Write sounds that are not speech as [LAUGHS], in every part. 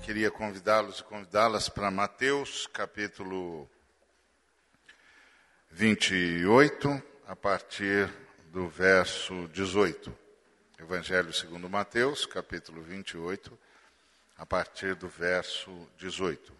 queria convidá-los e convidá-las para Mateus, capítulo 28, a partir do verso 18. Evangelho segundo Mateus, capítulo 28, a partir do verso 18.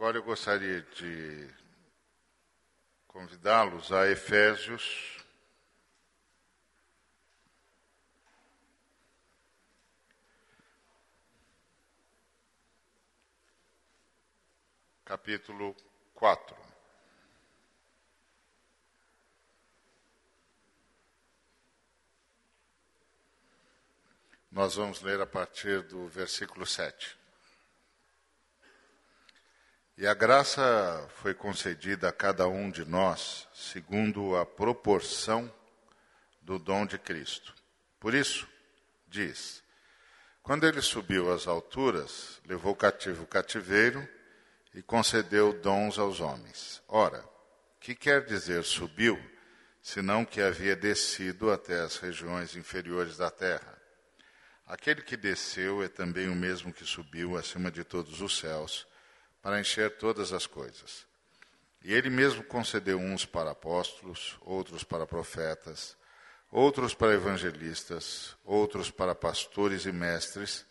Agora eu gostaria de convidá-los a Efésios. Capítulo 4. Nós vamos ler a partir do versículo 7. E a graça foi concedida a cada um de nós segundo a proporção do dom de Cristo. Por isso, diz: quando ele subiu às alturas, levou cativo o cativeiro e concedeu dons aos homens. Ora, que quer dizer subiu, senão que havia descido até as regiões inferiores da terra? Aquele que desceu é também o mesmo que subiu acima de todos os céus para encher todas as coisas. E ele mesmo concedeu uns para apóstolos, outros para profetas, outros para evangelistas, outros para pastores e mestres,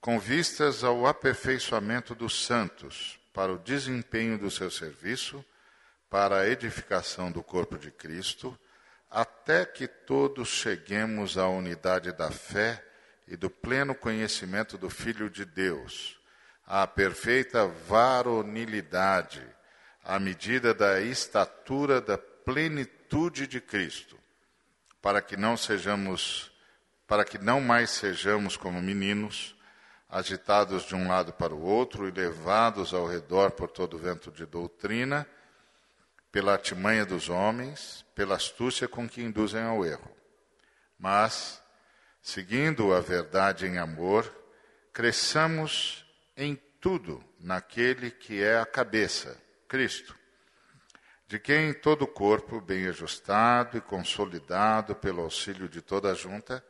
com vistas ao aperfeiçoamento dos santos, para o desempenho do seu serviço, para a edificação do corpo de Cristo, até que todos cheguemos à unidade da fé e do pleno conhecimento do Filho de Deus à perfeita varonilidade, à medida da estatura da plenitude de Cristo, para que não sejamos, para que não mais sejamos como meninos, agitados de um lado para o outro e levados ao redor por todo vento de doutrina, pela artimanha dos homens, pela astúcia com que induzem ao erro. Mas, seguindo a verdade em amor, cresçamos em tudo naquele que é a cabeça, Cristo, de quem todo o corpo, bem ajustado e consolidado pelo auxílio de toda a junta,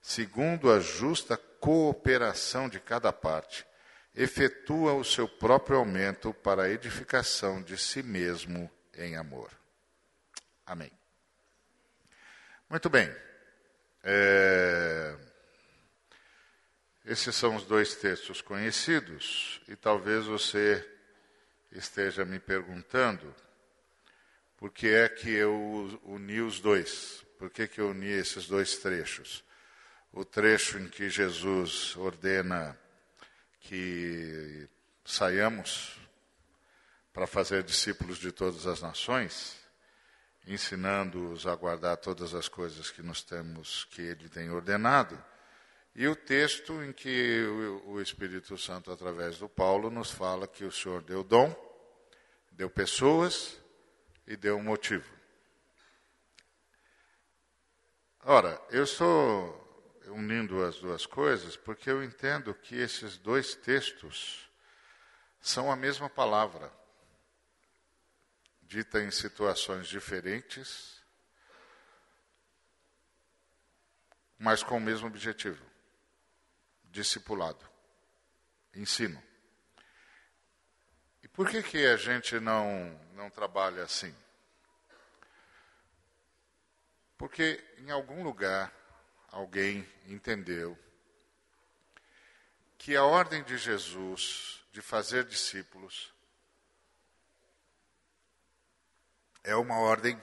segundo a justa cooperação de cada parte, efetua o seu próprio aumento para a edificação de si mesmo em amor. Amém. Muito bem. É... Esses são os dois textos conhecidos, e talvez você esteja me perguntando por que é que eu uni os dois, por que, que eu uni esses dois trechos. O trecho em que Jesus ordena que saiamos para fazer discípulos de todas as nações, ensinando-os a guardar todas as coisas que nós temos, que Ele tem ordenado e o texto em que o Espírito Santo, através do Paulo, nos fala que o Senhor deu dom, deu pessoas e deu um motivo. Ora, eu estou unindo as duas coisas porque eu entendo que esses dois textos são a mesma palavra, dita em situações diferentes, mas com o mesmo objetivo discipulado, ensino. E por que, que a gente não, não trabalha assim? Porque em algum lugar alguém entendeu que a ordem de Jesus de fazer discípulos é uma ordem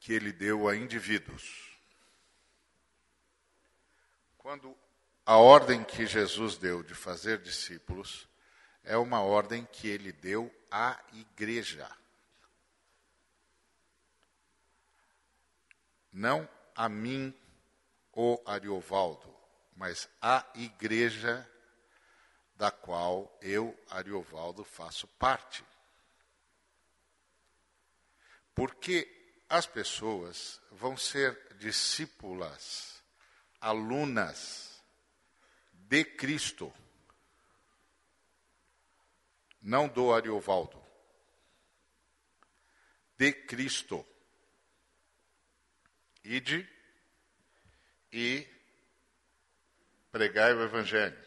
que ele deu a indivíduos. Quando a ordem que Jesus deu de fazer discípulos é uma ordem que ele deu à igreja. Não a mim, o Ariovaldo, mas à igreja da qual eu, Ariovaldo, faço parte. Porque as pessoas vão ser discípulas, alunas de Cristo, não do Ariovaldo, de Cristo. Ide e pregai o Evangelho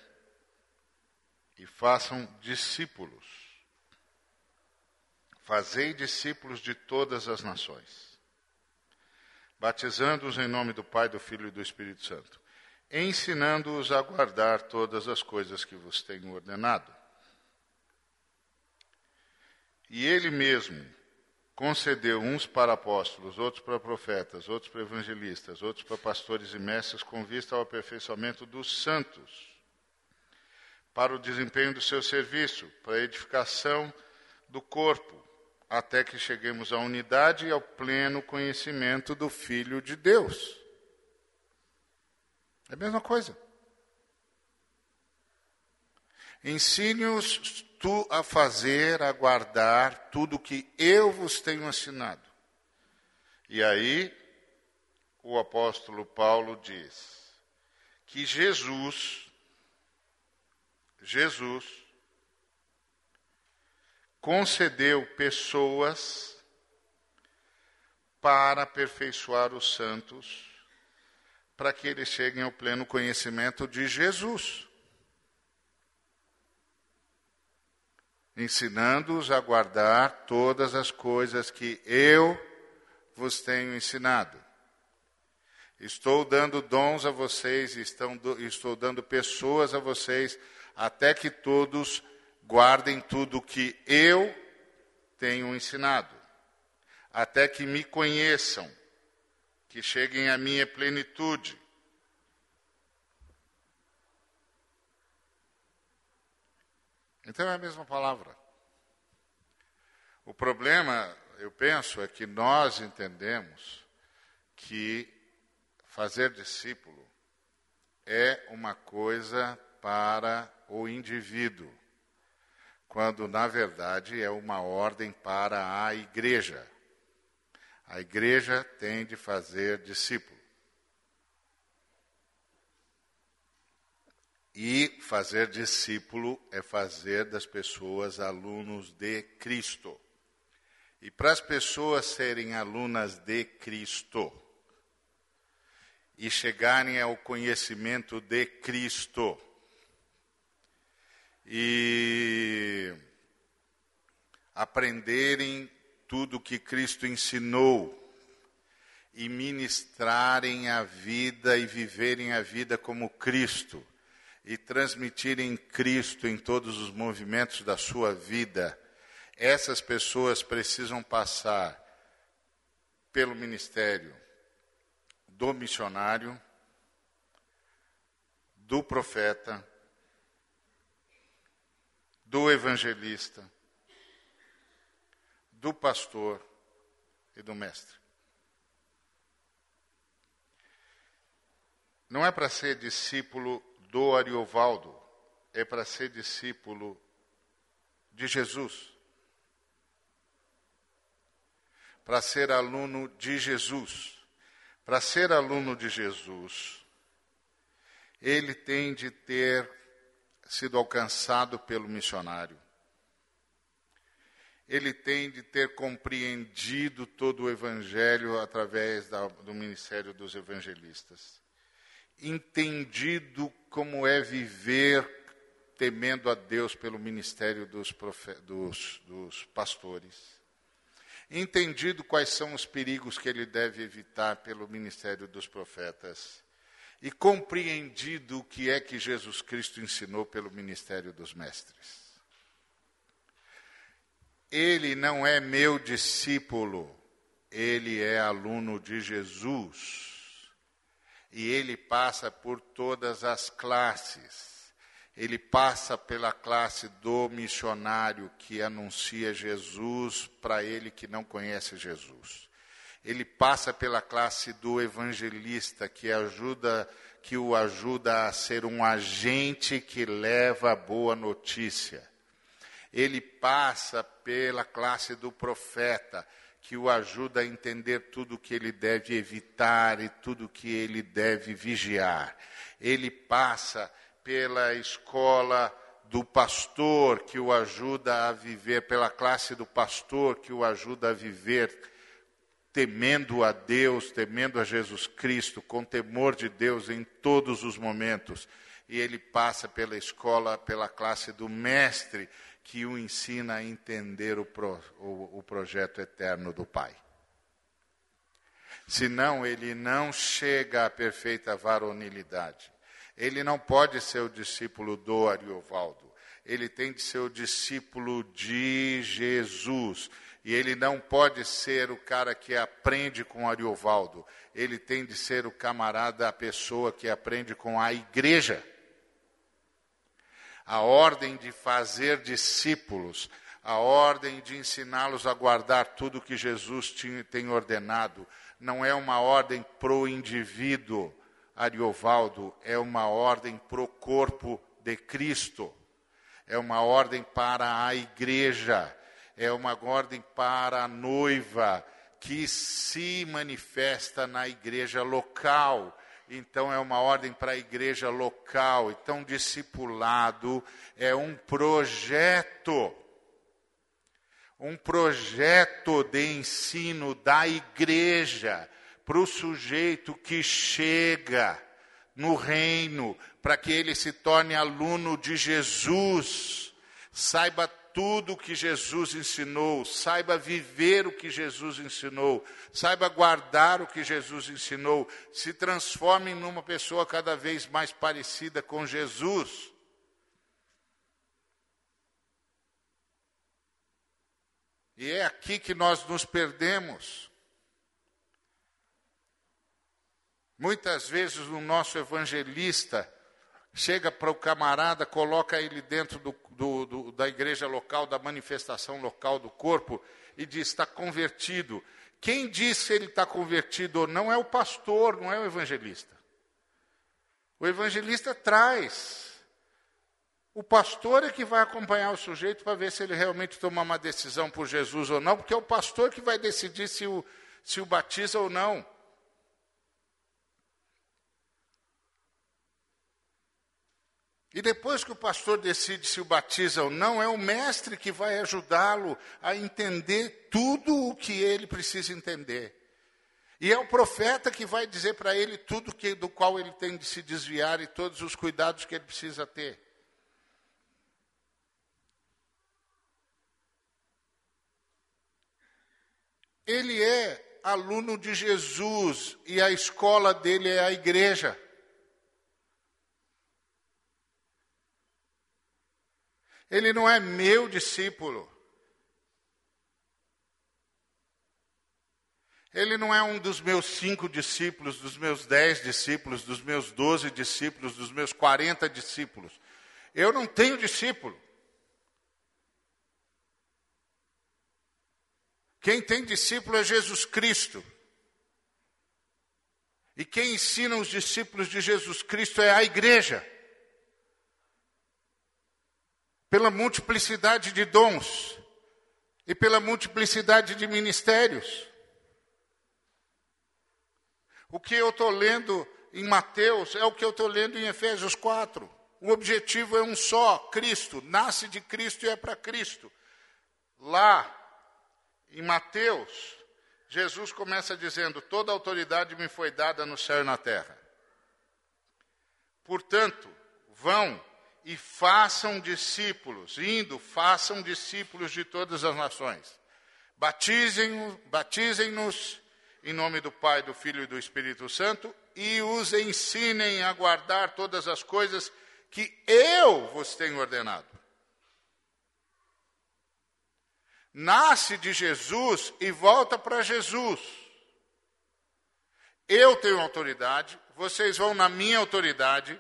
e façam discípulos. Fazei discípulos de todas as nações, batizando-os em nome do Pai, do Filho e do Espírito Santo, ensinando-os a guardar todas as coisas que vos tenho ordenado. E ele mesmo concedeu uns para apóstolos, outros para profetas, outros para evangelistas, outros para pastores e mestres, com vista ao aperfeiçoamento dos santos para o desempenho do seu serviço, para a edificação do corpo, até que cheguemos à unidade e ao pleno conhecimento do Filho de Deus. É a mesma coisa. Ensine-os tu a fazer, a guardar tudo que eu vos tenho ensinado. E aí, o apóstolo Paulo diz que Jesus Jesus concedeu pessoas para aperfeiçoar os santos, para que eles cheguem ao pleno conhecimento de Jesus. Ensinando-os a guardar todas as coisas que eu vos tenho ensinado. Estou dando dons a vocês, estou dando pessoas a vocês até que todos guardem tudo o que eu tenho ensinado, até que me conheçam, que cheguem à minha plenitude. Então é a mesma palavra. O problema, eu penso, é que nós entendemos que fazer discípulo é uma coisa para o indivíduo, quando na verdade é uma ordem para a igreja. A igreja tem de fazer discípulo. E fazer discípulo é fazer das pessoas alunos de Cristo. E para as pessoas serem alunas de Cristo e chegarem ao conhecimento de Cristo, e aprenderem tudo que Cristo ensinou e ministrarem a vida e viverem a vida como Cristo e transmitirem Cristo em todos os movimentos da sua vida, essas pessoas precisam passar pelo ministério do missionário, do profeta, do evangelista, do pastor e do mestre. Não é para ser discípulo do Ariovaldo, é para ser discípulo de Jesus. Para ser aluno de Jesus. Para ser aluno de Jesus, ele tem de ter sido alcançado pelo missionário. Ele tem de ter compreendido todo o evangelho através da, do ministério dos evangelistas. Entendido como é viver temendo a Deus pelo ministério dos, profe, dos, dos pastores. Entendido quais são os perigos que ele deve evitar pelo ministério dos profetas e compreendido o que é que Jesus Cristo ensinou pelo ministério dos mestres. Ele não é meu discípulo, ele é aluno de Jesus. E ele passa por todas as classes. Ele passa pela classe do missionário que anuncia Jesus para ele que não conhece Jesus. Ele passa pela classe do evangelista que ajuda que o ajuda a ser um agente que leva a boa notícia. Ele passa pela classe do profeta, que o ajuda a entender tudo o que ele deve evitar e tudo o que ele deve vigiar. Ele passa pela escola do pastor, que o ajuda a viver, pela classe do pastor, que o ajuda a viver temendo a Deus, temendo a Jesus Cristo, com temor de Deus em todos os momentos. E ele passa pela escola, pela classe do mestre, que o ensina a entender o, pro, o, o projeto eterno do Pai. Senão, ele não chega à perfeita varonilidade. Ele não pode ser o discípulo do Ariovaldo. Ele tem de ser o discípulo de Jesus. E ele não pode ser o cara que aprende com Ariovaldo. Ele tem de ser o camarada, a pessoa que aprende com a igreja a ordem de fazer discípulos, a ordem de ensiná-los a guardar tudo que Jesus tem ordenado, não é uma ordem pro indivíduo, Ariovaldo, é uma ordem pro corpo de Cristo, é uma ordem para a igreja, é uma ordem para a noiva que se manifesta na igreja local então é uma ordem para a igreja local. Então, discipulado é um projeto, um projeto de ensino da igreja para o sujeito que chega no reino, para que ele se torne aluno de Jesus, saiba tudo o que Jesus ensinou, saiba viver o que Jesus ensinou, saiba guardar o que Jesus ensinou, se transforme numa pessoa cada vez mais parecida com Jesus. E é aqui que nós nos perdemos. Muitas vezes o nosso evangelista chega para o camarada, coloca ele dentro do, do, do, da igreja local, da manifestação local do corpo, e diz: está convertido. Quem diz se ele está convertido ou não é o pastor, não é o evangelista. O evangelista traz. O pastor é que vai acompanhar o sujeito para ver se ele realmente toma uma decisão por Jesus ou não, porque é o pastor que vai decidir se o, se o batiza ou não. E depois que o pastor decide se o batiza ou não, é o mestre que vai ajudá-lo a entender tudo o que ele precisa entender. E é o profeta que vai dizer para ele tudo que, do qual ele tem de se desviar e todos os cuidados que ele precisa ter. Ele é aluno de Jesus e a escola dele é a igreja. Ele não é meu discípulo. Ele não é um dos meus cinco discípulos, dos meus dez discípulos, dos meus doze discípulos, dos meus quarenta discípulos. Eu não tenho discípulo. Quem tem discípulo é Jesus Cristo. E quem ensina os discípulos de Jesus Cristo é a igreja pela multiplicidade de dons e pela multiplicidade de ministérios. O que eu estou lendo em Mateus é o que eu estou lendo em Efésios 4. O objetivo é um só: Cristo. Nasce de Cristo e é para Cristo. Lá, em Mateus, Jesus começa dizendo: Toda autoridade me foi dada no céu e na terra. Portanto, vão e façam discípulos, indo, façam discípulos de todas as nações. Batizem-nos batizem em nome do Pai, do Filho e do Espírito Santo e os ensinem a guardar todas as coisas que eu vos tenho ordenado. nasce de Jesus e volta para Jesus. Eu tenho autoridade, vocês vão na minha autoridade,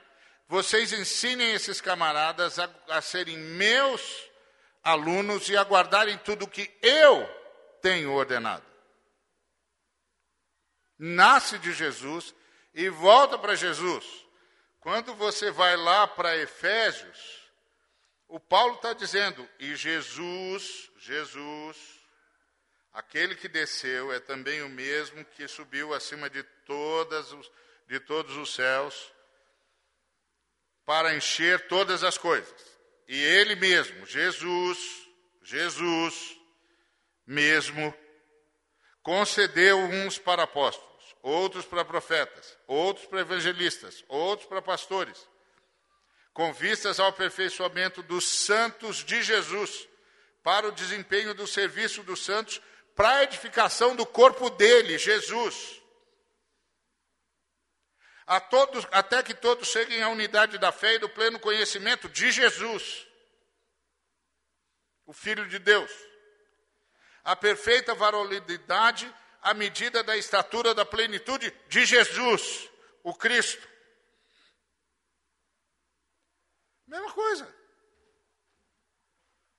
vocês ensinem esses camaradas a, a serem meus alunos e a guardarem tudo que eu tenho ordenado. Nasce de Jesus e volta para Jesus. Quando você vai lá para Efésios, o Paulo está dizendo, e Jesus, Jesus, aquele que desceu é também o mesmo que subiu acima de, todas de todos os céus para encher todas as coisas. E ele mesmo, Jesus, Jesus mesmo, concedeu uns para apóstolos outros para profetas, outros para evangelistas, outros para pastores, com vistas ao aperfeiçoamento dos santos de Jesus, para o desempenho do serviço dos santos, para a edificação do corpo dele, Jesus. Todos, até que todos cheguem à unidade da fé e do pleno conhecimento de Jesus, o Filho de Deus. A perfeita varonilidade à medida da estatura da plenitude de Jesus, o Cristo. Mesma coisa.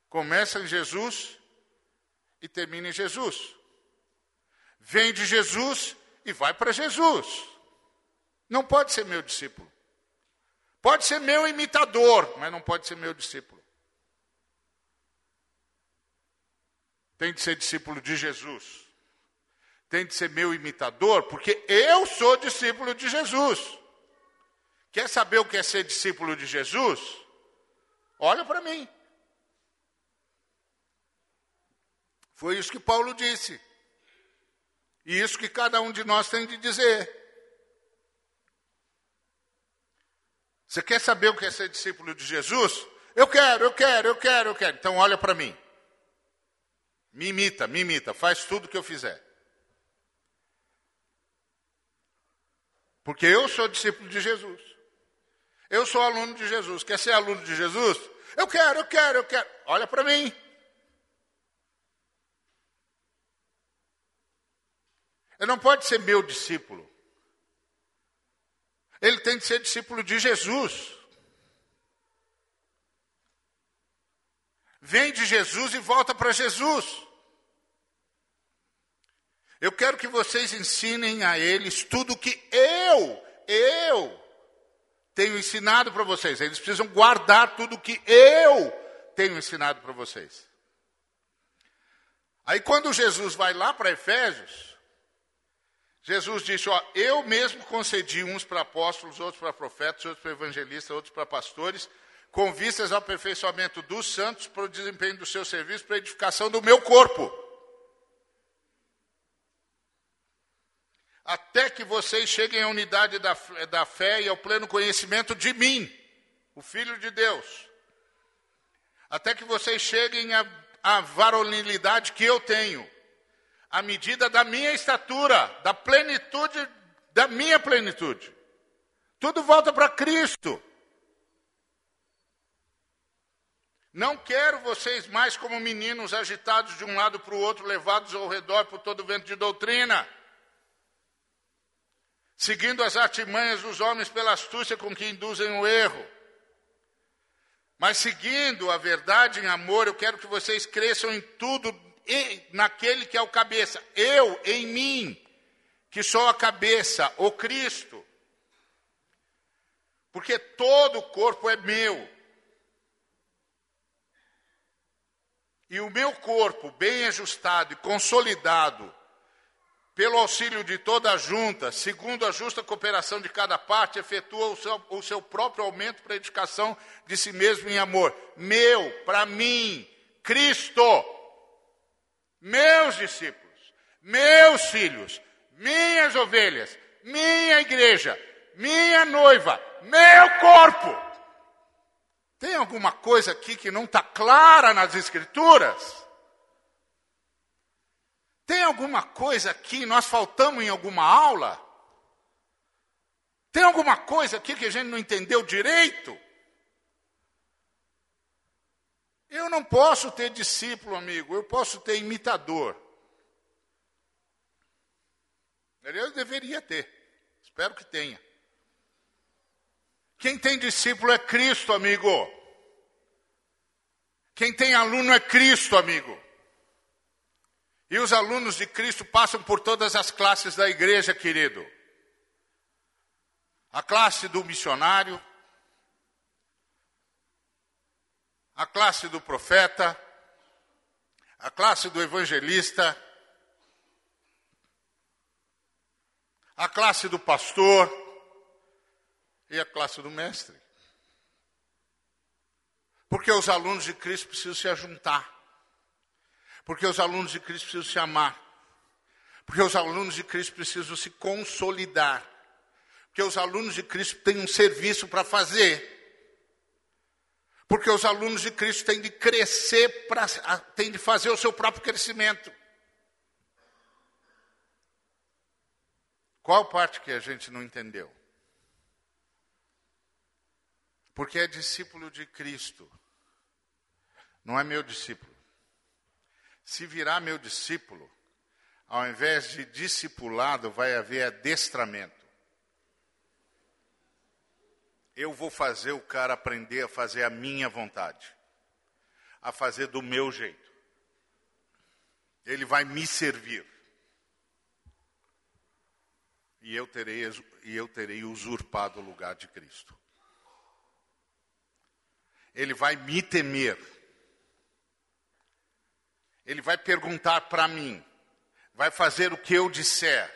Começa em Jesus e termina em Jesus. Vem de Jesus e vai para Jesus. Não pode ser meu discípulo. Pode ser meu imitador, mas não pode ser meu discípulo. Tem de ser discípulo de Jesus tem de ser meu imitador, porque eu sou discípulo de Jesus. Quer saber o que é ser discípulo de Jesus? Olha para mim. Foi isso que Paulo disse. E isso que cada um de nós tem de dizer. Você quer saber o que é ser discípulo de Jesus? Eu quero, eu quero, eu quero, eu quero. Então olha para mim. Me imita, me imita, faz tudo o que eu fizer. Porque eu sou discípulo de Jesus. Eu sou aluno de Jesus. Quer ser aluno de Jesus? Eu quero, eu quero, eu quero. Olha para mim. Ele não pode ser meu discípulo. Ele tem de ser discípulo de Jesus. Vem de Jesus e volta para Jesus. Eu quero que vocês ensinem a eles tudo que eu, eu tenho ensinado para vocês. Eles precisam guardar tudo que eu tenho ensinado para vocês. Aí quando Jesus vai lá para Efésios, Jesus disse: Ó, eu mesmo concedi uns para apóstolos, outros para profetas, outros para evangelistas, outros para pastores, com vistas ao aperfeiçoamento dos santos, para o desempenho do seu serviço, para a edificação do meu corpo. até que vocês cheguem à unidade da, da fé e ao pleno conhecimento de mim, o Filho de Deus. Até que vocês cheguem à, à varonilidade que eu tenho, à medida da minha estatura, da plenitude, da minha plenitude. Tudo volta para Cristo. Não quero vocês mais como meninos agitados de um lado para o outro, levados ao redor por todo vento de doutrina seguindo as artimanhas dos homens pela astúcia com que induzem o erro. Mas seguindo a verdade em amor, eu quero que vocês cresçam em tudo naquele que é o cabeça, eu em mim, que sou a cabeça, o Cristo. Porque todo o corpo é meu. E o meu corpo, bem ajustado e consolidado, pelo auxílio de toda a junta, segundo a justa cooperação de cada parte, efetua o seu, o seu próprio aumento para a edificação de si mesmo em amor. Meu, para mim, Cristo, meus discípulos, meus filhos, minhas ovelhas, minha igreja, minha noiva, meu corpo. Tem alguma coisa aqui que não está clara nas Escrituras? Tem alguma coisa aqui, nós faltamos em alguma aula? Tem alguma coisa aqui que a gente não entendeu direito? Eu não posso ter discípulo, amigo, eu posso ter imitador. Eu deveria ter, espero que tenha. Quem tem discípulo é Cristo, amigo. Quem tem aluno é Cristo, amigo. E os alunos de Cristo passam por todas as classes da igreja, querido. A classe do missionário, a classe do profeta, a classe do evangelista, a classe do pastor e a classe do mestre. Porque os alunos de Cristo precisam se ajuntar. Porque os alunos de Cristo precisam se amar. Porque os alunos de Cristo precisam se consolidar. Porque os alunos de Cristo têm um serviço para fazer. Porque os alunos de Cristo têm de crescer, pra, têm de fazer o seu próprio crescimento. Qual parte que a gente não entendeu? Porque é discípulo de Cristo, não é meu discípulo. Se virar meu discípulo, ao invés de discipulado, vai haver adestramento. Eu vou fazer o cara aprender a fazer a minha vontade, a fazer do meu jeito. Ele vai me servir. E eu terei, e eu terei usurpado o lugar de Cristo. Ele vai me temer. Ele vai perguntar para mim. Vai fazer o que eu disser.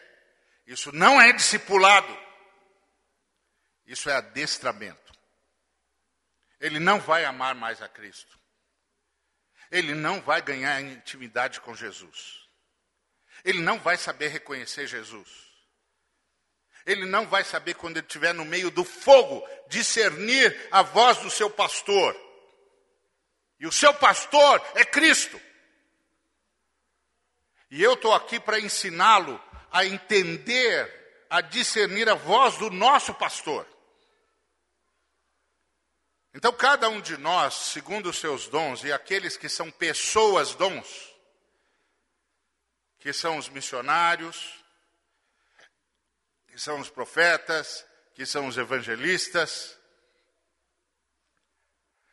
Isso não é discipulado. Isso é adestramento. Ele não vai amar mais a Cristo. Ele não vai ganhar intimidade com Jesus. Ele não vai saber reconhecer Jesus. Ele não vai saber quando ele estiver no meio do fogo discernir a voz do seu pastor. E o seu pastor é Cristo. E eu estou aqui para ensiná-lo a entender, a discernir a voz do nosso pastor. Então, cada um de nós, segundo os seus dons, e aqueles que são pessoas dons, que são os missionários, que são os profetas, que são os evangelistas,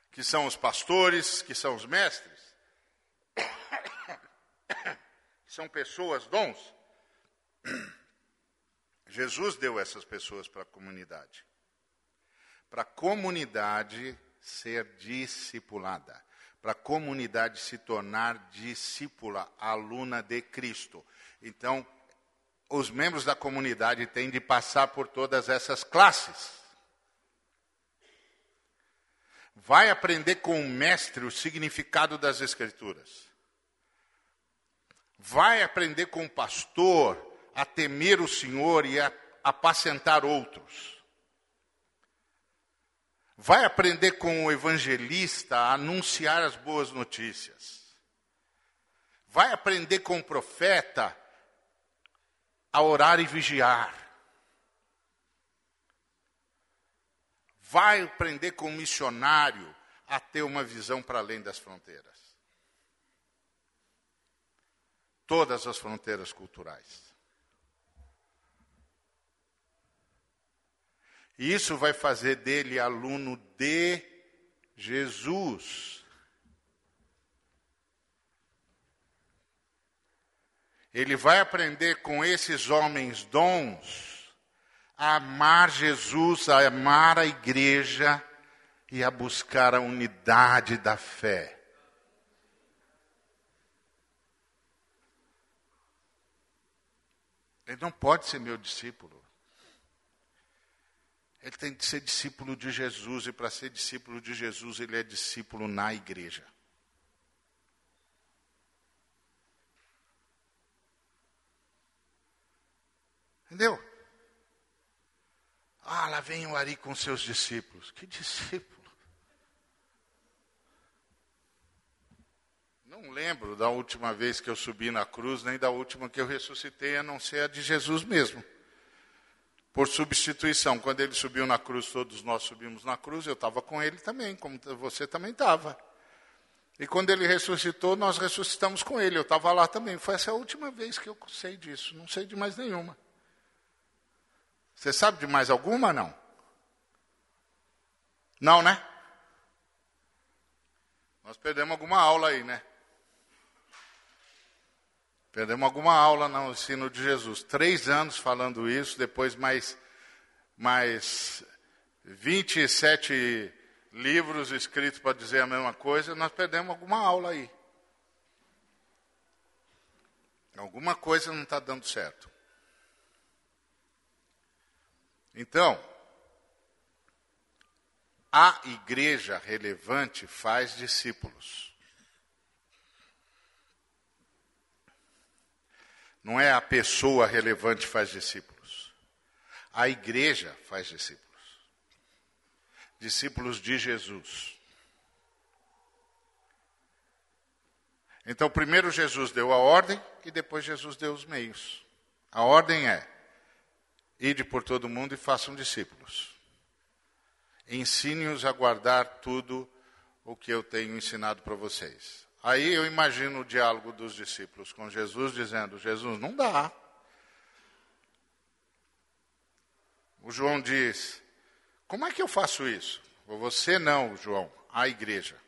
que são os pastores, que são os mestres, [COUGHS] são pessoas dons. [COUGHS] Jesus deu essas pessoas para a comunidade para a comunidade ser discipulada, para a comunidade se tornar discípula, aluna de Cristo. Então, os membros da comunidade têm de passar por todas essas classes. Vai aprender com o mestre o significado das Escrituras. Vai aprender com o pastor a temer o Senhor e a apacentar outros. Vai aprender com o evangelista a anunciar as boas notícias. Vai aprender com o profeta a orar e vigiar. Vai aprender com o missionário a ter uma visão para além das fronteiras. Todas as fronteiras culturais. Isso vai fazer dele aluno de Jesus. Ele vai aprender com esses homens dons a amar Jesus, a amar a igreja e a buscar a unidade da fé. Ele não pode ser meu discípulo. Ele tem que ser discípulo de Jesus, e para ser discípulo de Jesus, ele é discípulo na igreja. Entendeu? Ah, lá vem o Ari com seus discípulos. Que discípulo? Não lembro da última vez que eu subi na cruz, nem da última que eu ressuscitei, a não ser a de Jesus mesmo por substituição. Quando ele subiu na cruz, todos nós subimos na cruz, eu estava com ele também, como você também estava. E quando ele ressuscitou, nós ressuscitamos com ele. Eu estava lá também. Foi essa a última vez que eu sei disso. Não sei de mais nenhuma. Você sabe de mais alguma? Não. Não, né? Nós perdemos alguma aula aí, né? Perdemos alguma aula no ensino de Jesus. Três anos falando isso, depois mais, mais 27 livros escritos para dizer a mesma coisa, nós perdemos alguma aula aí. Alguma coisa não está dando certo. Então, a igreja relevante faz discípulos. Não é a pessoa relevante faz discípulos. A igreja faz discípulos discípulos de Jesus. Então, primeiro Jesus deu a ordem e depois Jesus deu os meios. A ordem é: ide por todo mundo e façam discípulos. Ensine-os a guardar tudo o que eu tenho ensinado para vocês. Aí eu imagino o diálogo dos discípulos com Jesus dizendo: Jesus, não dá. O João diz: como é que eu faço isso? Você não, João, a igreja.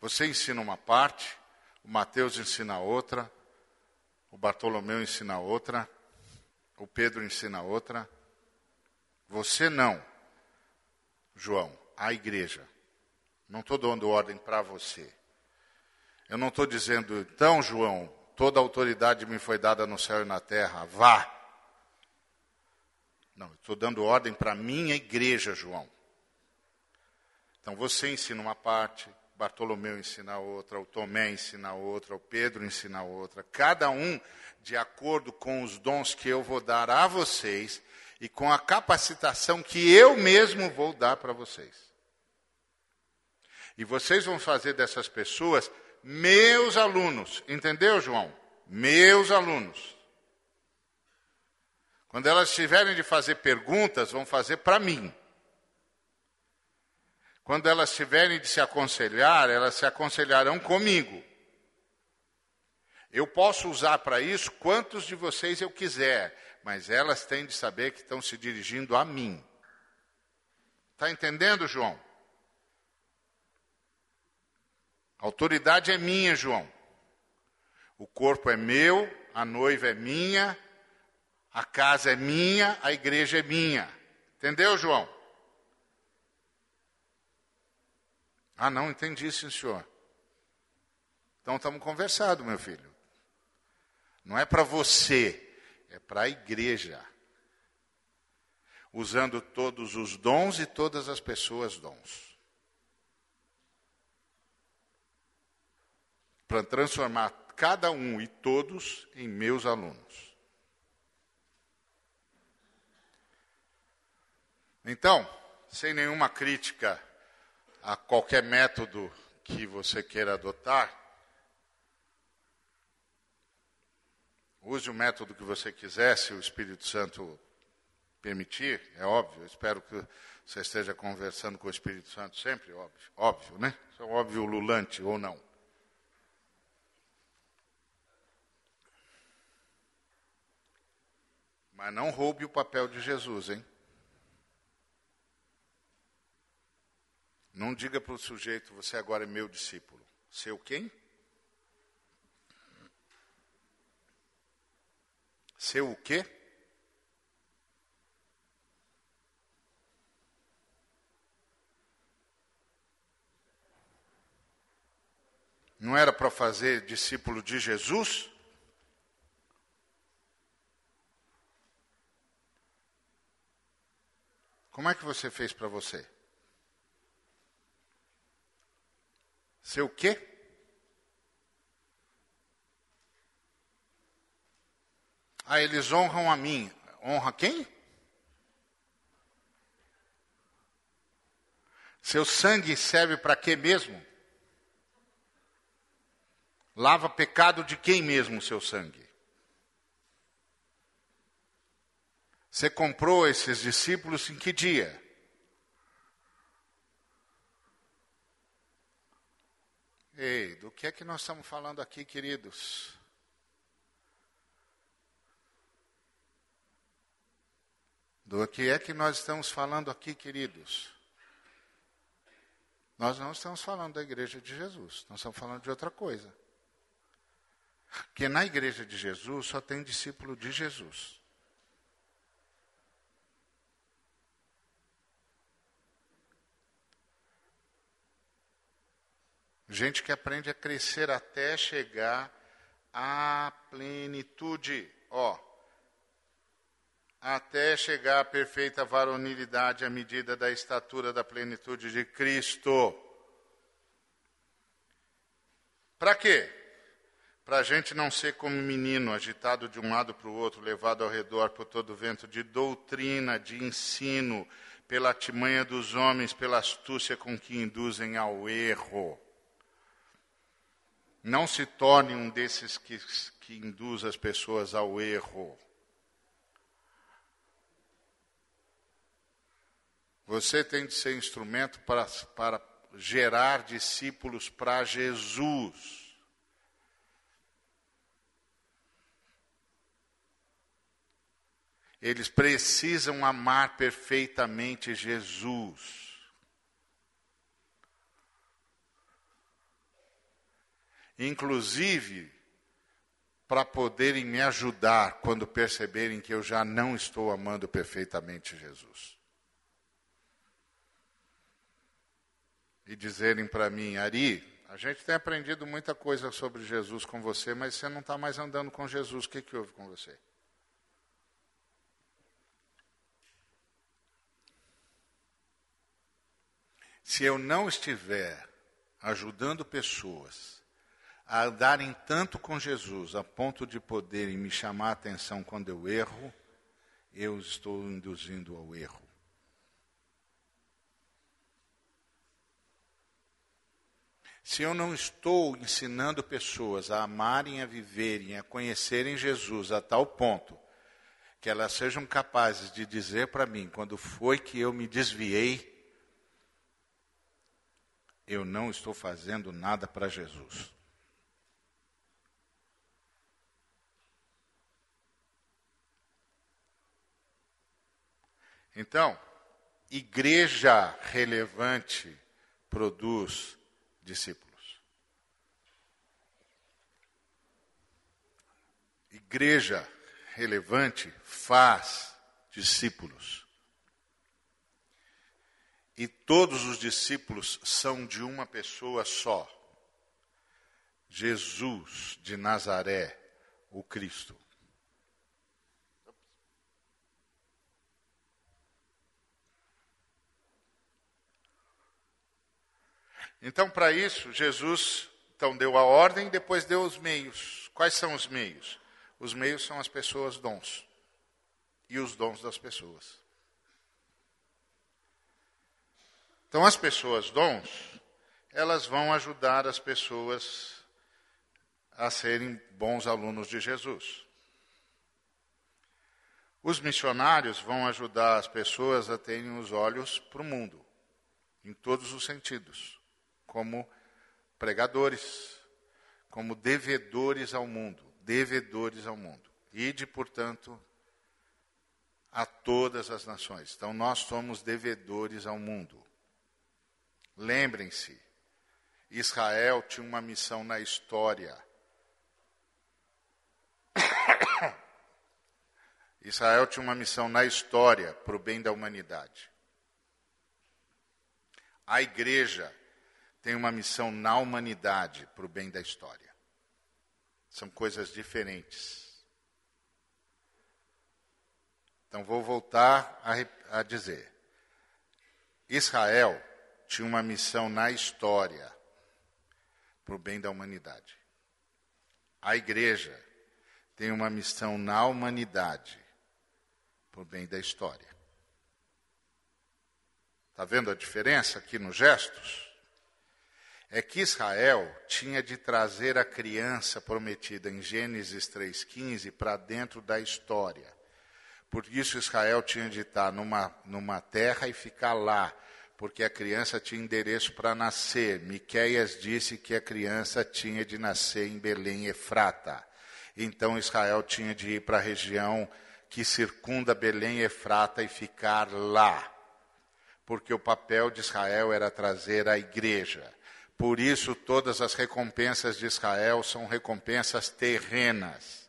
Você ensina uma parte, o Mateus ensina outra, o Bartolomeu ensina outra, o Pedro ensina outra. Você não, João, a igreja. Não estou dando ordem para você. Eu não estou dizendo, então, João, toda autoridade me foi dada no céu e na terra, vá. Não, estou dando ordem para a minha igreja, João. Então você ensina uma parte, Bartolomeu ensina outra, o Tomé ensina outra, o Pedro ensina outra, cada um de acordo com os dons que eu vou dar a vocês e com a capacitação que eu mesmo vou dar para vocês. E vocês vão fazer dessas pessoas meus alunos, entendeu, João? Meus alunos. Quando elas tiverem de fazer perguntas, vão fazer para mim. Quando elas tiverem de se aconselhar, elas se aconselharão comigo. Eu posso usar para isso quantos de vocês eu quiser, mas elas têm de saber que estão se dirigindo a mim. Está entendendo, João? A autoridade é minha, João. O corpo é meu, a noiva é minha, a casa é minha, a igreja é minha. Entendeu, João? Ah, não, entendi, sim, senhor. Então estamos conversando, meu filho. Não é para você, é para a igreja. Usando todos os dons e todas as pessoas dons. Para transformar cada um e todos em meus alunos. Então, sem nenhuma crítica a qualquer método que você queira adotar, use o método que você quiser, se o Espírito Santo permitir, é óbvio. Espero que você esteja conversando com o Espírito Santo sempre, óbvio, óbvio, né? Isso é óbvio lulante ou não. Mas não roube o papel de Jesus, hein? Não diga para o sujeito, você agora é meu discípulo. Seu quem? Seu o quê? Não era para fazer discípulo de Jesus? Como é que você fez para você? Seu quê? Ah, eles honram a mim. Honra quem? Seu sangue serve para quê mesmo? Lava pecado de quem mesmo seu sangue? Você comprou esses discípulos em que dia? Ei, do que é que nós estamos falando aqui, queridos? Do que é que nós estamos falando aqui, queridos? Nós não estamos falando da igreja de Jesus, nós estamos falando de outra coisa. Porque na igreja de Jesus só tem discípulo de Jesus. Gente que aprende a crescer até chegar à plenitude. Ó, até chegar à perfeita varonilidade à medida da estatura da plenitude de Cristo. Para quê? Para a gente não ser como menino, agitado de um lado para o outro, levado ao redor por todo o vento de doutrina, de ensino, pela timanha dos homens, pela astúcia com que induzem ao erro. Não se torne um desses que, que induz as pessoas ao erro. Você tem de ser instrumento para, para gerar discípulos para Jesus. Eles precisam amar perfeitamente Jesus. Inclusive, para poderem me ajudar quando perceberem que eu já não estou amando perfeitamente Jesus. e dizerem para mim, Ari, a gente tem aprendido muita coisa sobre Jesus com você, mas você não está mais andando com Jesus, o que, que houve com você? Se eu não estiver ajudando pessoas a andarem tanto com Jesus a ponto de poderem me chamar a atenção quando eu erro, eu estou induzindo ao erro. Se eu não estou ensinando pessoas a amarem, a viverem, a conhecerem Jesus a tal ponto que elas sejam capazes de dizer para mim quando foi que eu me desviei, eu não estou fazendo nada para Jesus. Então, igreja relevante produz discípulos. Igreja relevante faz discípulos. E todos os discípulos são de uma pessoa só. Jesus de Nazaré, o Cristo. Então, para isso, Jesus então deu a ordem e depois deu os meios. Quais são os meios? Os meios são as pessoas dons e os dons das pessoas. Então, as pessoas dons, elas vão ajudar as pessoas a serem bons alunos de Jesus. Os missionários vão ajudar as pessoas a terem os olhos para o mundo, em todos os sentidos como pregadores, como devedores ao mundo, devedores ao mundo. Ide, portanto, a todas as nações. Então nós somos devedores ao mundo. Lembrem-se, Israel tinha uma missão na história. [COUGHS] Israel tinha uma missão na história para o bem da humanidade. A igreja tem uma missão na humanidade para o bem da história. São coisas diferentes. Então vou voltar a, a dizer. Israel tinha uma missão na história para o bem da humanidade. A igreja tem uma missão na humanidade para o bem da história. Está vendo a diferença aqui nos gestos? É que Israel tinha de trazer a criança prometida em Gênesis 3,15 para dentro da história. Por isso Israel tinha de estar numa, numa terra e ficar lá, porque a criança tinha endereço para nascer. Miqueias disse que a criança tinha de nascer em Belém Efrata. Então Israel tinha de ir para a região que circunda Belém Efrata e ficar lá. Porque o papel de Israel era trazer a igreja. Por isso, todas as recompensas de Israel são recompensas terrenas.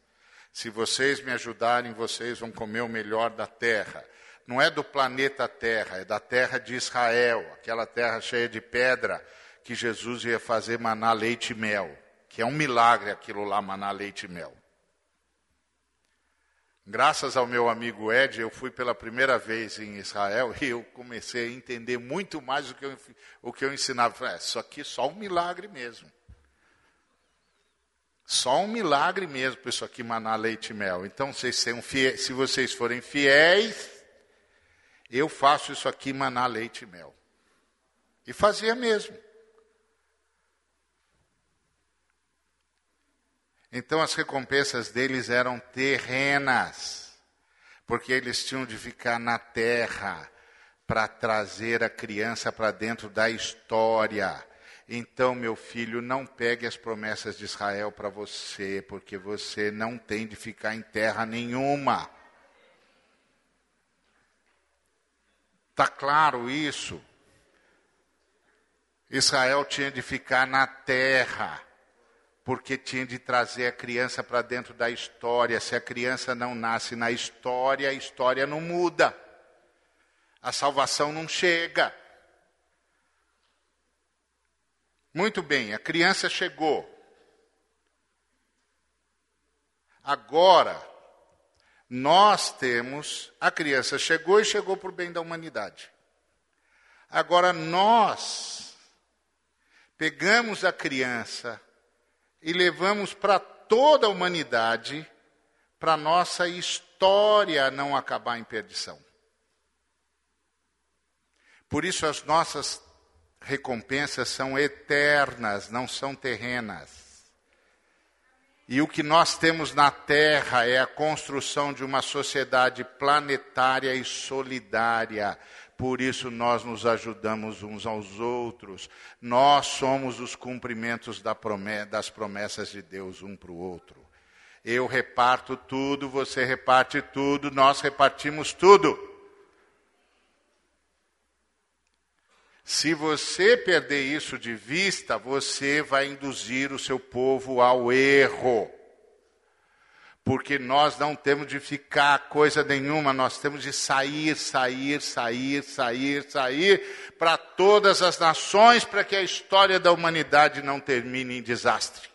Se vocês me ajudarem, vocês vão comer o melhor da terra não é do planeta Terra, é da terra de Israel, aquela terra cheia de pedra que Jesus ia fazer maná leite e mel, que é um milagre aquilo lá, maná leite e mel. Graças ao meu amigo Ed, eu fui pela primeira vez em Israel [LAUGHS] e eu comecei a entender muito mais do que eu, o que eu ensinava. É, isso aqui é só um milagre mesmo. Só um milagre mesmo, isso aqui, maná, leite e mel. Então, vocês fiéis, se vocês forem fiéis, eu faço isso aqui, maná, leite e mel. E fazia mesmo. Então as recompensas deles eram terrenas, porque eles tinham de ficar na terra para trazer a criança para dentro da história. Então, meu filho, não pegue as promessas de Israel para você, porque você não tem de ficar em terra nenhuma. Está claro isso? Israel tinha de ficar na terra, porque tinha de trazer a criança para dentro da história. Se a criança não nasce na história, a história não muda. A salvação não chega. Muito bem, a criança chegou. Agora, nós temos, a criança chegou e chegou o bem da humanidade. Agora nós pegamos a criança e levamos para toda a humanidade para nossa história não acabar em perdição. Por isso as nossas recompensas são eternas, não são terrenas. E o que nós temos na Terra é a construção de uma sociedade planetária e solidária. Por isso nós nos ajudamos uns aos outros. Nós somos os cumprimentos das promessas de Deus um para o outro. Eu reparto tudo, você reparte tudo, nós repartimos tudo. Se você perder isso de vista, você vai induzir o seu povo ao erro. Porque nós não temos de ficar coisa nenhuma, nós temos de sair, sair, sair, sair, sair para todas as nações, para que a história da humanidade não termine em desastre.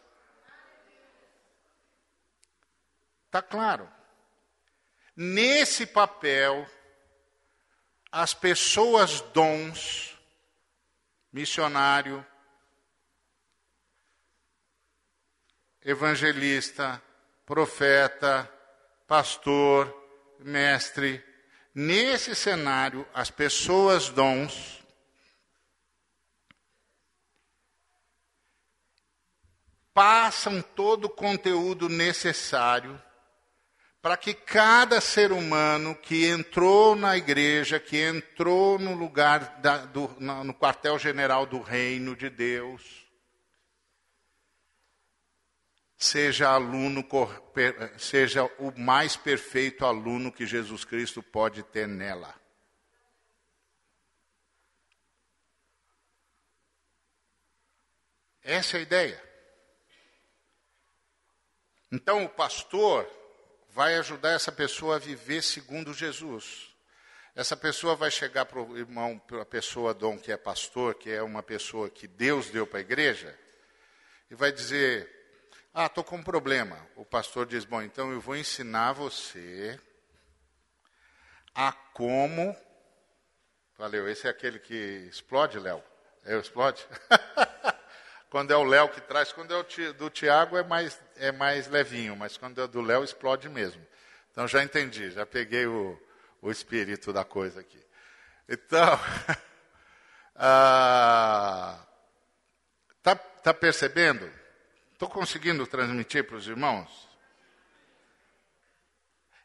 Está claro? Nesse papel, as pessoas dons, missionário, evangelista, profeta, pastor, mestre. Nesse cenário, as pessoas dons passam todo o conteúdo necessário para que cada ser humano que entrou na igreja, que entrou no lugar, da, do, no quartel-general do reino de Deus, seja aluno, seja o mais perfeito aluno que Jesus Cristo pode ter nela. Essa é a ideia. Então o pastor vai ajudar essa pessoa a viver segundo Jesus. Essa pessoa vai chegar para o irmão, para a pessoa dom que é pastor, que é uma pessoa que Deus deu para a igreja, e vai dizer: Ah, estou com um problema. O pastor diz: Bom, então eu vou ensinar você a como. Valeu, esse é aquele que explode, Léo? Eu explode? [LAUGHS] Quando é o Léo que traz, quando é o do Tiago é mais, é mais levinho, mas quando é do Léo explode mesmo. Então já entendi, já peguei o, o espírito da coisa aqui. Então, [LAUGHS] ah, tá, tá percebendo? Estou conseguindo transmitir para os irmãos?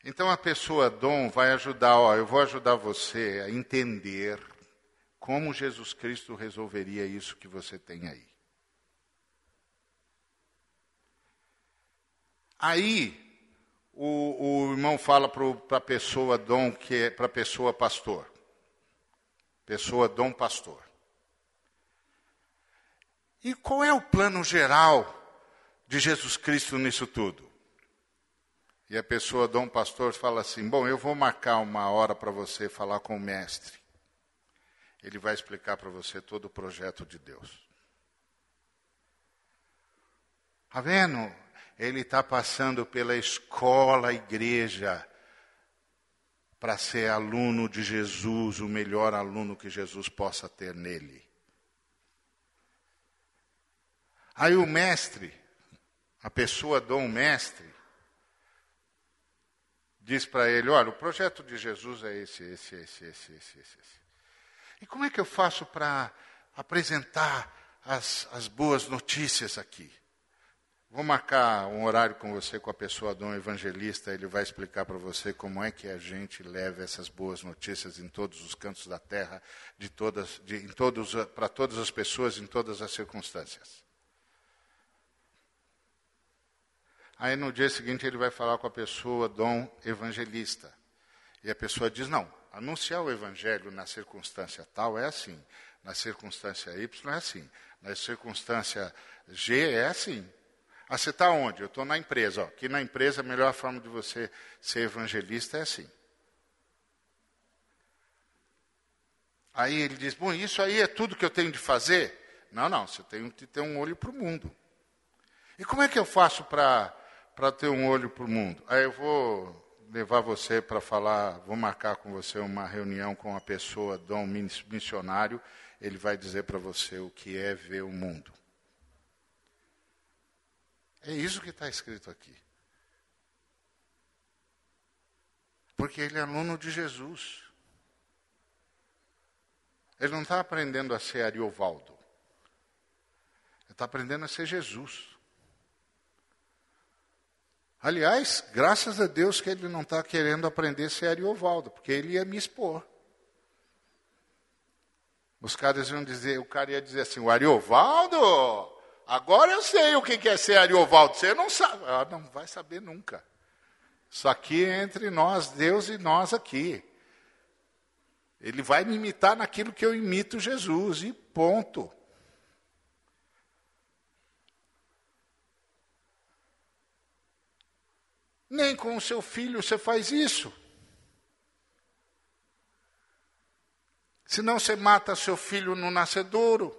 Então a pessoa dom vai ajudar, ó, eu vou ajudar você a entender como Jesus Cristo resolveria isso que você tem aí. Aí o, o irmão fala para a pessoa dom que é para a pessoa pastor, pessoa dom pastor. E qual é o plano geral de Jesus Cristo nisso tudo? E a pessoa, dom pastor, fala assim: Bom, eu vou marcar uma hora para você falar com o mestre. Ele vai explicar para você todo o projeto de Deus. Está vendo? Ele está passando pela escola, igreja, para ser aluno de Jesus, o melhor aluno que Jesus possa ter nele. Aí o mestre, a pessoa dom mestre, diz para ele: olha, o projeto de Jesus é esse, esse, esse, esse, esse, esse. E como é que eu faço para apresentar as, as boas notícias aqui? Vou marcar um horário com você, com a pessoa do evangelista, ele vai explicar para você como é que a gente leva essas boas notícias em todos os cantos da terra, de todas, de, todos, para todas as pessoas, em todas as circunstâncias. Aí no dia seguinte ele vai falar com a pessoa, dom evangelista. E a pessoa diz: não, anunciar o evangelho na circunstância tal é assim, na circunstância Y é assim, na circunstância G é assim. Ah, você está onde? Eu estou na empresa. Ó. Aqui na empresa a melhor forma de você ser evangelista é assim. Aí ele diz: Bom, isso aí é tudo que eu tenho de fazer? Não, não, você tem que ter um olho para o mundo. E como é que eu faço para ter um olho para o mundo? Aí eu vou levar você para falar, vou marcar com você uma reunião com uma pessoa, dom missionário, ele vai dizer para você o que é ver o mundo. É isso que está escrito aqui. Porque ele é aluno de Jesus. Ele não está aprendendo a ser Ariovaldo. Ele está aprendendo a ser Jesus. Aliás, graças a Deus que ele não está querendo aprender ser Ariovaldo, porque ele ia me expor. Os caras iam dizer, o cara ia dizer assim, o Ariovaldo, agora eu sei o que é ser Ariovaldo, você não sabe. Ah, não vai saber nunca. Isso aqui é entre nós, Deus e nós aqui. Ele vai me imitar naquilo que eu imito Jesus, e ponto. Nem com o seu filho você faz isso. Senão você mata seu filho no nascedouro.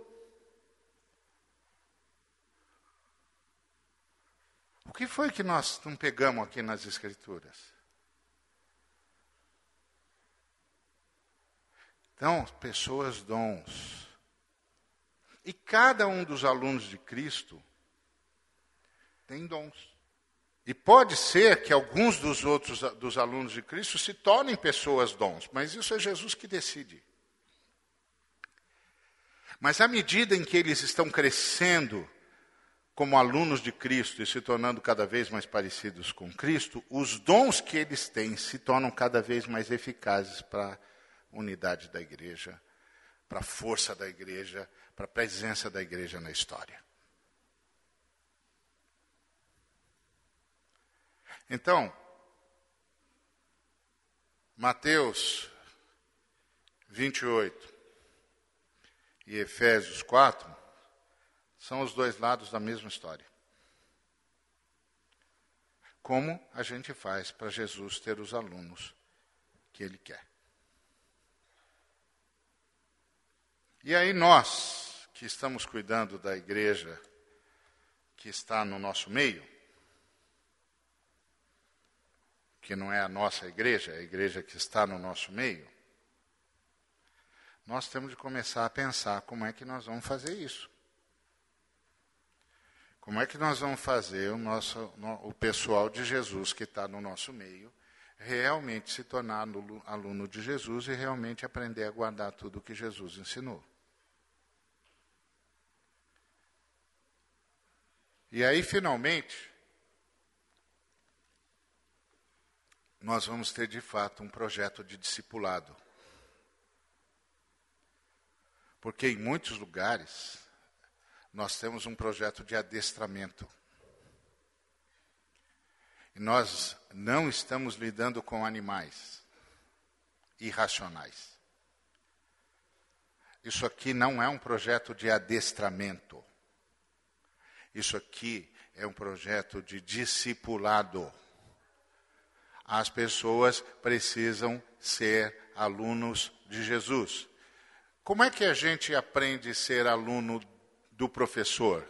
O que foi que nós não pegamos aqui nas Escrituras? Então, pessoas dons. E cada um dos alunos de Cristo tem dons. E pode ser que alguns dos outros dos alunos de Cristo se tornem pessoas dons, mas isso é Jesus que decide. Mas à medida em que eles estão crescendo como alunos de Cristo e se tornando cada vez mais parecidos com Cristo, os dons que eles têm se tornam cada vez mais eficazes para a unidade da igreja, para a força da igreja, para a presença da igreja na história. Então, Mateus 28 e Efésios 4 são os dois lados da mesma história. Como a gente faz para Jesus ter os alunos que ele quer. E aí nós, que estamos cuidando da igreja que está no nosso meio, que não é a nossa igreja, é a igreja que está no nosso meio, nós temos de começar a pensar como é que nós vamos fazer isso. Como é que nós vamos fazer o, nosso, o pessoal de Jesus que está no nosso meio realmente se tornar aluno de Jesus e realmente aprender a guardar tudo o que Jesus ensinou? E aí, finalmente, nós vamos ter de fato um projeto de discipulado. Porque em muitos lugares nós temos um projeto de adestramento. E nós não estamos lidando com animais irracionais. Isso aqui não é um projeto de adestramento. Isso aqui é um projeto de discipulado. As pessoas precisam ser alunos de Jesus. Como é que a gente aprende a ser aluno do professor?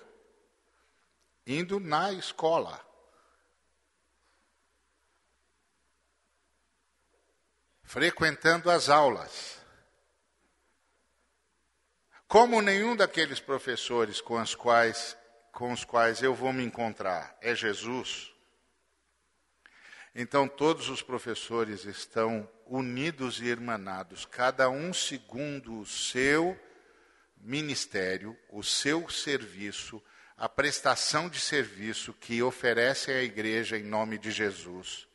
Indo na escola. Frequentando as aulas. Como nenhum daqueles professores com, os quais, com os quais eu vou me encontrar é Jesus, então todos os professores estão unidos e irmanados, cada um segundo o seu ministério, o seu serviço, a prestação de serviço que oferece à igreja em nome de Jesus.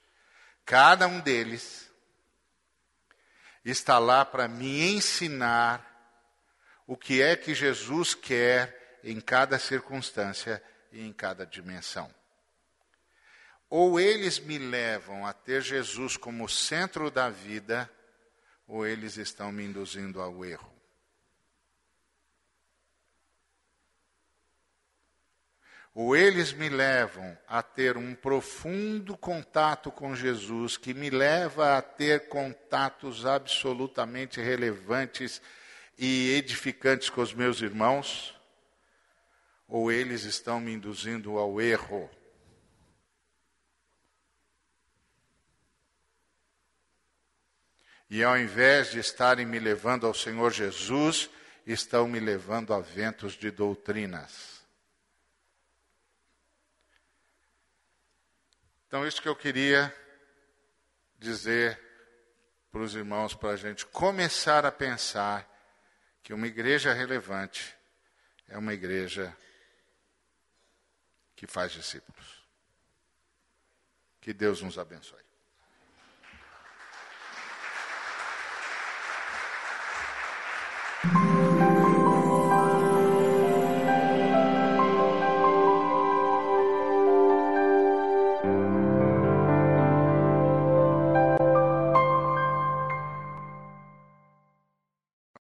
Cada um deles está lá para me ensinar o que é que Jesus quer em cada circunstância e em cada dimensão. Ou eles me levam a ter Jesus como centro da vida, ou eles estão me induzindo ao erro. Ou eles me levam a ter um profundo contato com Jesus, que me leva a ter contatos absolutamente relevantes e edificantes com os meus irmãos, ou eles estão me induzindo ao erro. E ao invés de estarem me levando ao Senhor Jesus, estão me levando a ventos de doutrinas. Então, isso que eu queria dizer para os irmãos, para a gente começar a pensar que uma igreja relevante é uma igreja que faz discípulos. Que Deus nos abençoe.